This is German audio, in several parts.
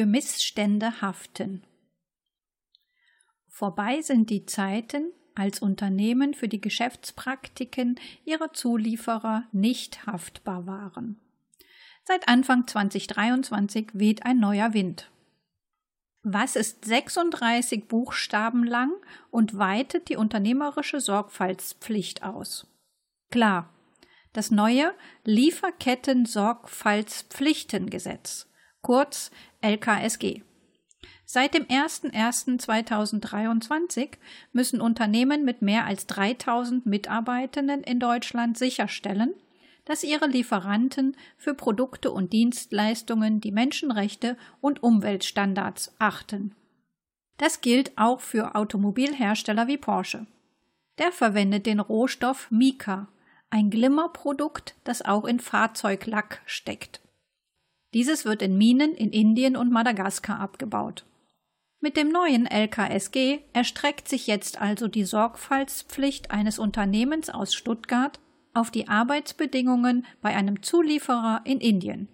für Missstände haften. Vorbei sind die Zeiten, als Unternehmen für die Geschäftspraktiken ihrer Zulieferer nicht haftbar waren. Seit Anfang 2023 weht ein neuer Wind. Was ist 36 Buchstaben lang und weitet die unternehmerische Sorgfaltspflicht aus? Klar, das neue Lieferketten-Sorgfaltspflichtengesetz, kurz LKSG. Seit dem 01.01.2023 müssen Unternehmen mit mehr als 3000 Mitarbeitenden in Deutschland sicherstellen, dass ihre Lieferanten für Produkte und Dienstleistungen die Menschenrechte und Umweltstandards achten. Das gilt auch für Automobilhersteller wie Porsche. Der verwendet den Rohstoff Mica, ein Glimmerprodukt, das auch in Fahrzeuglack steckt. Dieses wird in Minen in Indien und Madagaskar abgebaut. Mit dem neuen LKSG erstreckt sich jetzt also die Sorgfaltspflicht eines Unternehmens aus Stuttgart auf die Arbeitsbedingungen bei einem Zulieferer in Indien.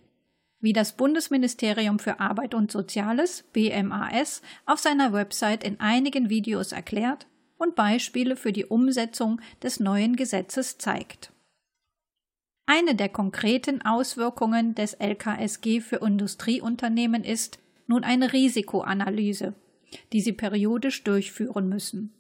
Wie das Bundesministerium für Arbeit und Soziales BMAS auf seiner Website in einigen Videos erklärt und Beispiele für die Umsetzung des neuen Gesetzes zeigt. Eine der konkreten Auswirkungen des LKSG für Industrieunternehmen ist nun eine Risikoanalyse, die sie periodisch durchführen müssen.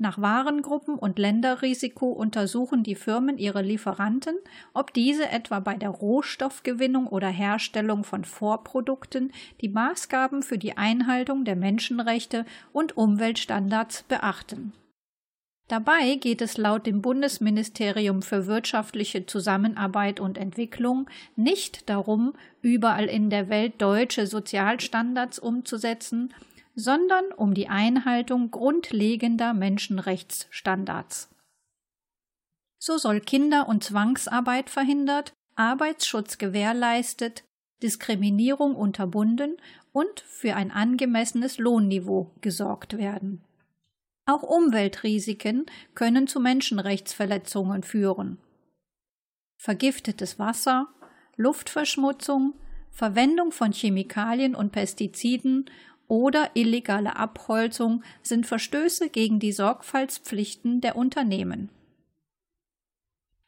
Nach Warengruppen und Länderrisiko untersuchen die Firmen ihre Lieferanten, ob diese etwa bei der Rohstoffgewinnung oder Herstellung von Vorprodukten die Maßgaben für die Einhaltung der Menschenrechte und Umweltstandards beachten. Dabei geht es laut dem Bundesministerium für wirtschaftliche Zusammenarbeit und Entwicklung nicht darum, überall in der Welt deutsche Sozialstandards umzusetzen, sondern um die Einhaltung grundlegender Menschenrechtsstandards. So soll Kinder- und Zwangsarbeit verhindert, Arbeitsschutz gewährleistet, Diskriminierung unterbunden und für ein angemessenes Lohnniveau gesorgt werden. Auch Umweltrisiken können zu Menschenrechtsverletzungen führen. Vergiftetes Wasser, Luftverschmutzung, Verwendung von Chemikalien und Pestiziden oder illegale Abholzung sind Verstöße gegen die Sorgfaltspflichten der Unternehmen.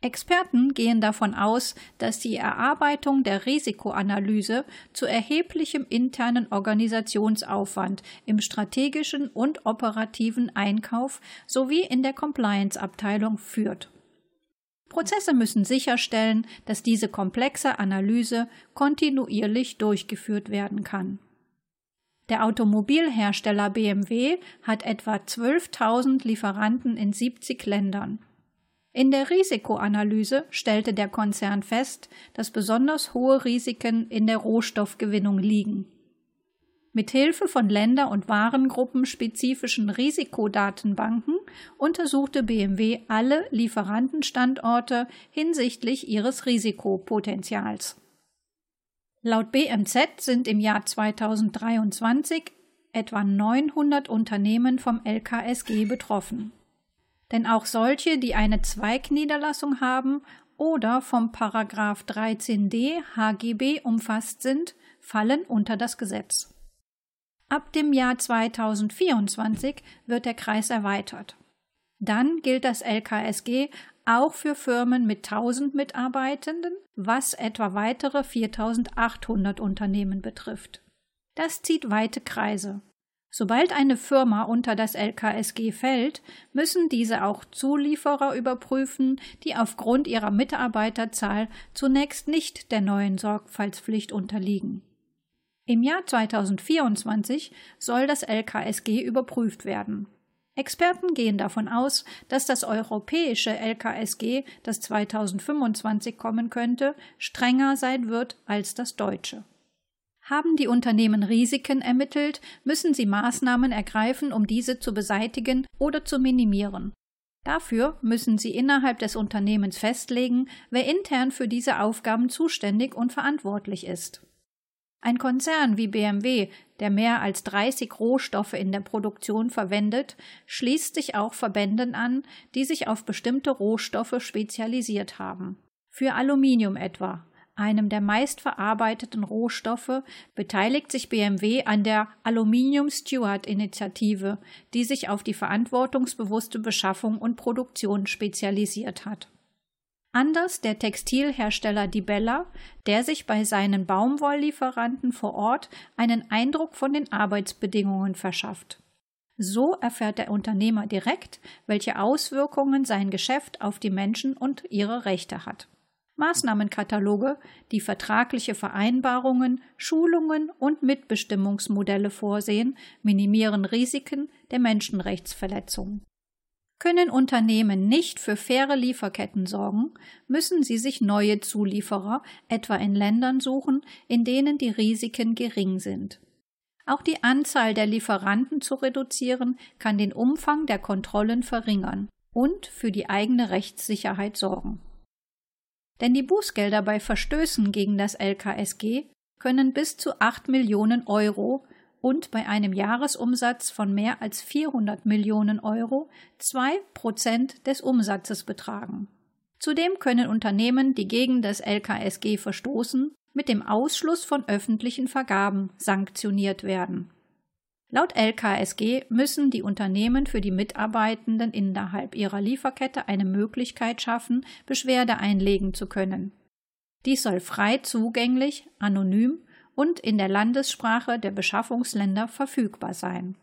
Experten gehen davon aus, dass die Erarbeitung der Risikoanalyse zu erheblichem internen Organisationsaufwand im strategischen und operativen Einkauf sowie in der Compliance-Abteilung führt. Prozesse müssen sicherstellen, dass diese komplexe Analyse kontinuierlich durchgeführt werden kann. Der Automobilhersteller BMW hat etwa 12.000 Lieferanten in 70 Ländern. In der Risikoanalyse stellte der Konzern fest, dass besonders hohe Risiken in der Rohstoffgewinnung liegen. Mit Hilfe von Länder- und Warengruppenspezifischen Risikodatenbanken untersuchte BMW alle Lieferantenstandorte hinsichtlich ihres Risikopotenzials. Laut BMZ sind im Jahr 2023 etwa 900 Unternehmen vom LKSG betroffen denn auch solche, die eine Zweigniederlassung haben oder vom Paragraph 13d HGB umfasst sind, fallen unter das Gesetz. Ab dem Jahr 2024 wird der Kreis erweitert. Dann gilt das LKSG auch für Firmen mit 1000 Mitarbeitenden, was etwa weitere 4800 Unternehmen betrifft. Das zieht weite Kreise. Sobald eine Firma unter das LKSG fällt, müssen diese auch Zulieferer überprüfen, die aufgrund ihrer Mitarbeiterzahl zunächst nicht der neuen Sorgfaltspflicht unterliegen. Im Jahr 2024 soll das LKSG überprüft werden. Experten gehen davon aus, dass das europäische LKSG, das 2025 kommen könnte, strenger sein wird als das deutsche. Haben die Unternehmen Risiken ermittelt, müssen sie Maßnahmen ergreifen, um diese zu beseitigen oder zu minimieren. Dafür müssen sie innerhalb des Unternehmens festlegen, wer intern für diese Aufgaben zuständig und verantwortlich ist. Ein Konzern wie BMW, der mehr als 30 Rohstoffe in der Produktion verwendet, schließt sich auch Verbänden an, die sich auf bestimmte Rohstoffe spezialisiert haben. Für Aluminium etwa einem der meistverarbeiteten Rohstoffe, beteiligt sich BMW an der Aluminium Steward Initiative, die sich auf die verantwortungsbewusste Beschaffung und Produktion spezialisiert hat. Anders der Textilhersteller Di Bella, der sich bei seinen Baumwolllieferanten vor Ort einen Eindruck von den Arbeitsbedingungen verschafft. So erfährt der Unternehmer direkt, welche Auswirkungen sein Geschäft auf die Menschen und ihre Rechte hat. Maßnahmenkataloge, die vertragliche Vereinbarungen, Schulungen und Mitbestimmungsmodelle vorsehen, minimieren Risiken der Menschenrechtsverletzungen. Können Unternehmen nicht für faire Lieferketten sorgen, müssen sie sich neue Zulieferer, etwa in Ländern suchen, in denen die Risiken gering sind. Auch die Anzahl der Lieferanten zu reduzieren, kann den Umfang der Kontrollen verringern und für die eigene Rechtssicherheit sorgen. Denn die Bußgelder bei Verstößen gegen das LKSG können bis zu 8 Millionen Euro und bei einem Jahresumsatz von mehr als 400 Millionen Euro 2 Prozent des Umsatzes betragen. Zudem können Unternehmen, die gegen das LKSG verstoßen, mit dem Ausschluss von öffentlichen Vergaben sanktioniert werden. Laut LKSG müssen die Unternehmen für die Mitarbeitenden innerhalb ihrer Lieferkette eine Möglichkeit schaffen, Beschwerde einlegen zu können. Dies soll frei zugänglich, anonym und in der Landessprache der Beschaffungsländer verfügbar sein.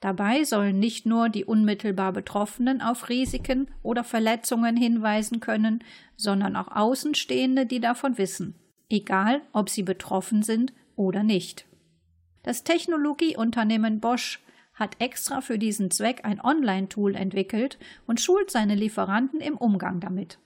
Dabei sollen nicht nur die unmittelbar Betroffenen auf Risiken oder Verletzungen hinweisen können, sondern auch Außenstehende, die davon wissen, egal ob sie betroffen sind oder nicht. Das Technologieunternehmen Bosch hat extra für diesen Zweck ein Online-Tool entwickelt und schult seine Lieferanten im Umgang damit.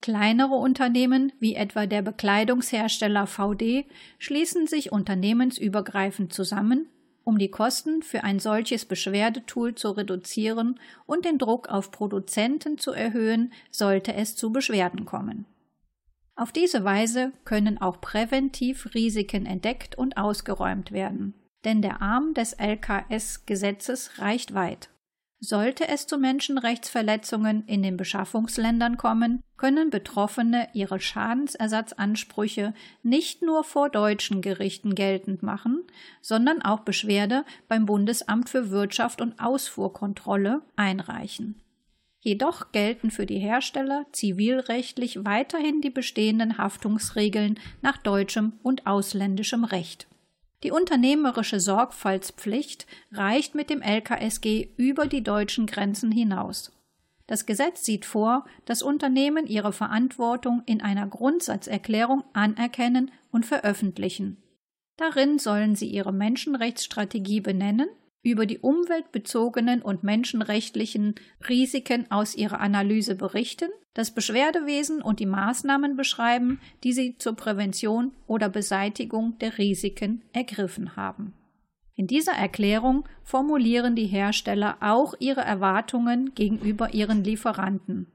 Kleinere Unternehmen wie etwa der Bekleidungshersteller VD schließen sich unternehmensübergreifend zusammen, um die Kosten für ein solches Beschwerdetool zu reduzieren und den Druck auf Produzenten zu erhöhen, sollte es zu Beschwerden kommen. Auf diese Weise können auch präventiv Risiken entdeckt und ausgeräumt werden denn der Arm des LKS-Gesetzes reicht weit. Sollte es zu Menschenrechtsverletzungen in den Beschaffungsländern kommen, können Betroffene ihre Schadensersatzansprüche nicht nur vor deutschen Gerichten geltend machen, sondern auch Beschwerde beim Bundesamt für Wirtschaft und Ausfuhrkontrolle einreichen. Jedoch gelten für die Hersteller zivilrechtlich weiterhin die bestehenden Haftungsregeln nach deutschem und ausländischem Recht. Die unternehmerische Sorgfaltspflicht reicht mit dem LKSG über die deutschen Grenzen hinaus. Das Gesetz sieht vor, dass Unternehmen ihre Verantwortung in einer Grundsatzerklärung anerkennen und veröffentlichen. Darin sollen sie ihre Menschenrechtsstrategie benennen über die umweltbezogenen und menschenrechtlichen Risiken aus ihrer Analyse berichten, das Beschwerdewesen und die Maßnahmen beschreiben, die sie zur Prävention oder Beseitigung der Risiken ergriffen haben. In dieser Erklärung formulieren die Hersteller auch ihre Erwartungen gegenüber ihren Lieferanten.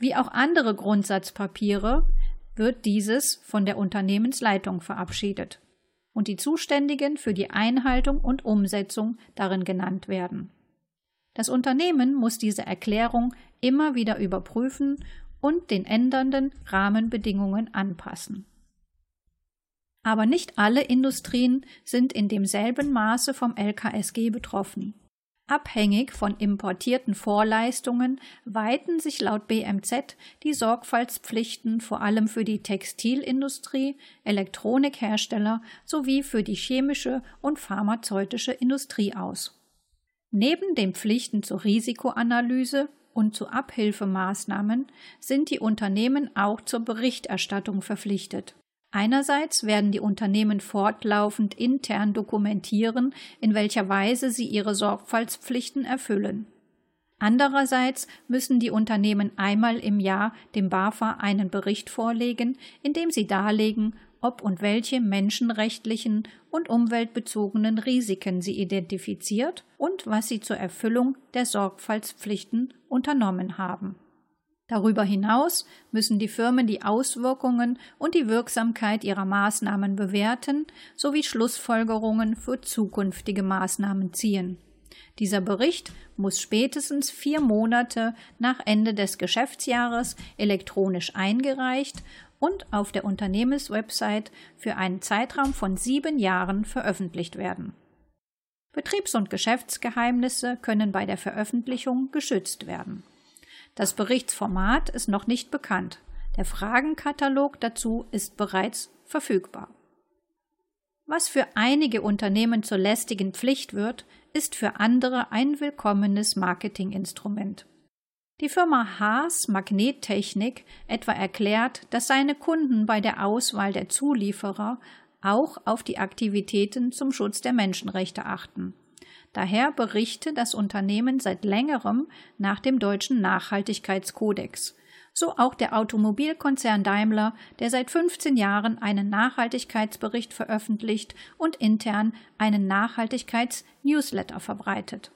Wie auch andere Grundsatzpapiere wird dieses von der Unternehmensleitung verabschiedet und die Zuständigen für die Einhaltung und Umsetzung darin genannt werden. Das Unternehmen muss diese Erklärung immer wieder überprüfen und den ändernden Rahmenbedingungen anpassen. Aber nicht alle Industrien sind in demselben Maße vom LKSG betroffen. Abhängig von importierten Vorleistungen weiten sich laut BMZ die Sorgfaltspflichten vor allem für die Textilindustrie, Elektronikhersteller sowie für die chemische und pharmazeutische Industrie aus. Neben den Pflichten zur Risikoanalyse und zu Abhilfemaßnahmen sind die Unternehmen auch zur Berichterstattung verpflichtet. Einerseits werden die Unternehmen fortlaufend intern dokumentieren, in welcher Weise sie ihre Sorgfaltspflichten erfüllen. Andererseits müssen die Unternehmen einmal im Jahr dem BAFA einen Bericht vorlegen, in dem sie darlegen, ob und welche menschenrechtlichen und umweltbezogenen Risiken sie identifiziert und was sie zur Erfüllung der Sorgfaltspflichten unternommen haben. Darüber hinaus müssen die Firmen die Auswirkungen und die Wirksamkeit ihrer Maßnahmen bewerten sowie Schlussfolgerungen für zukünftige Maßnahmen ziehen. Dieser Bericht muss spätestens vier Monate nach Ende des Geschäftsjahres elektronisch eingereicht und auf der Unternehmenswebsite für einen Zeitraum von sieben Jahren veröffentlicht werden. Betriebs- und Geschäftsgeheimnisse können bei der Veröffentlichung geschützt werden. Das Berichtsformat ist noch nicht bekannt. Der Fragenkatalog dazu ist bereits verfügbar. Was für einige Unternehmen zur lästigen Pflicht wird, ist für andere ein willkommenes Marketinginstrument. Die Firma Haas Magnettechnik etwa erklärt, dass seine Kunden bei der Auswahl der Zulieferer auch auf die Aktivitäten zum Schutz der Menschenrechte achten. Daher berichte das Unternehmen seit längerem nach dem deutschen Nachhaltigkeitskodex. So auch der Automobilkonzern Daimler, der seit 15 Jahren einen Nachhaltigkeitsbericht veröffentlicht und intern einen Nachhaltigkeitsnewsletter verbreitet.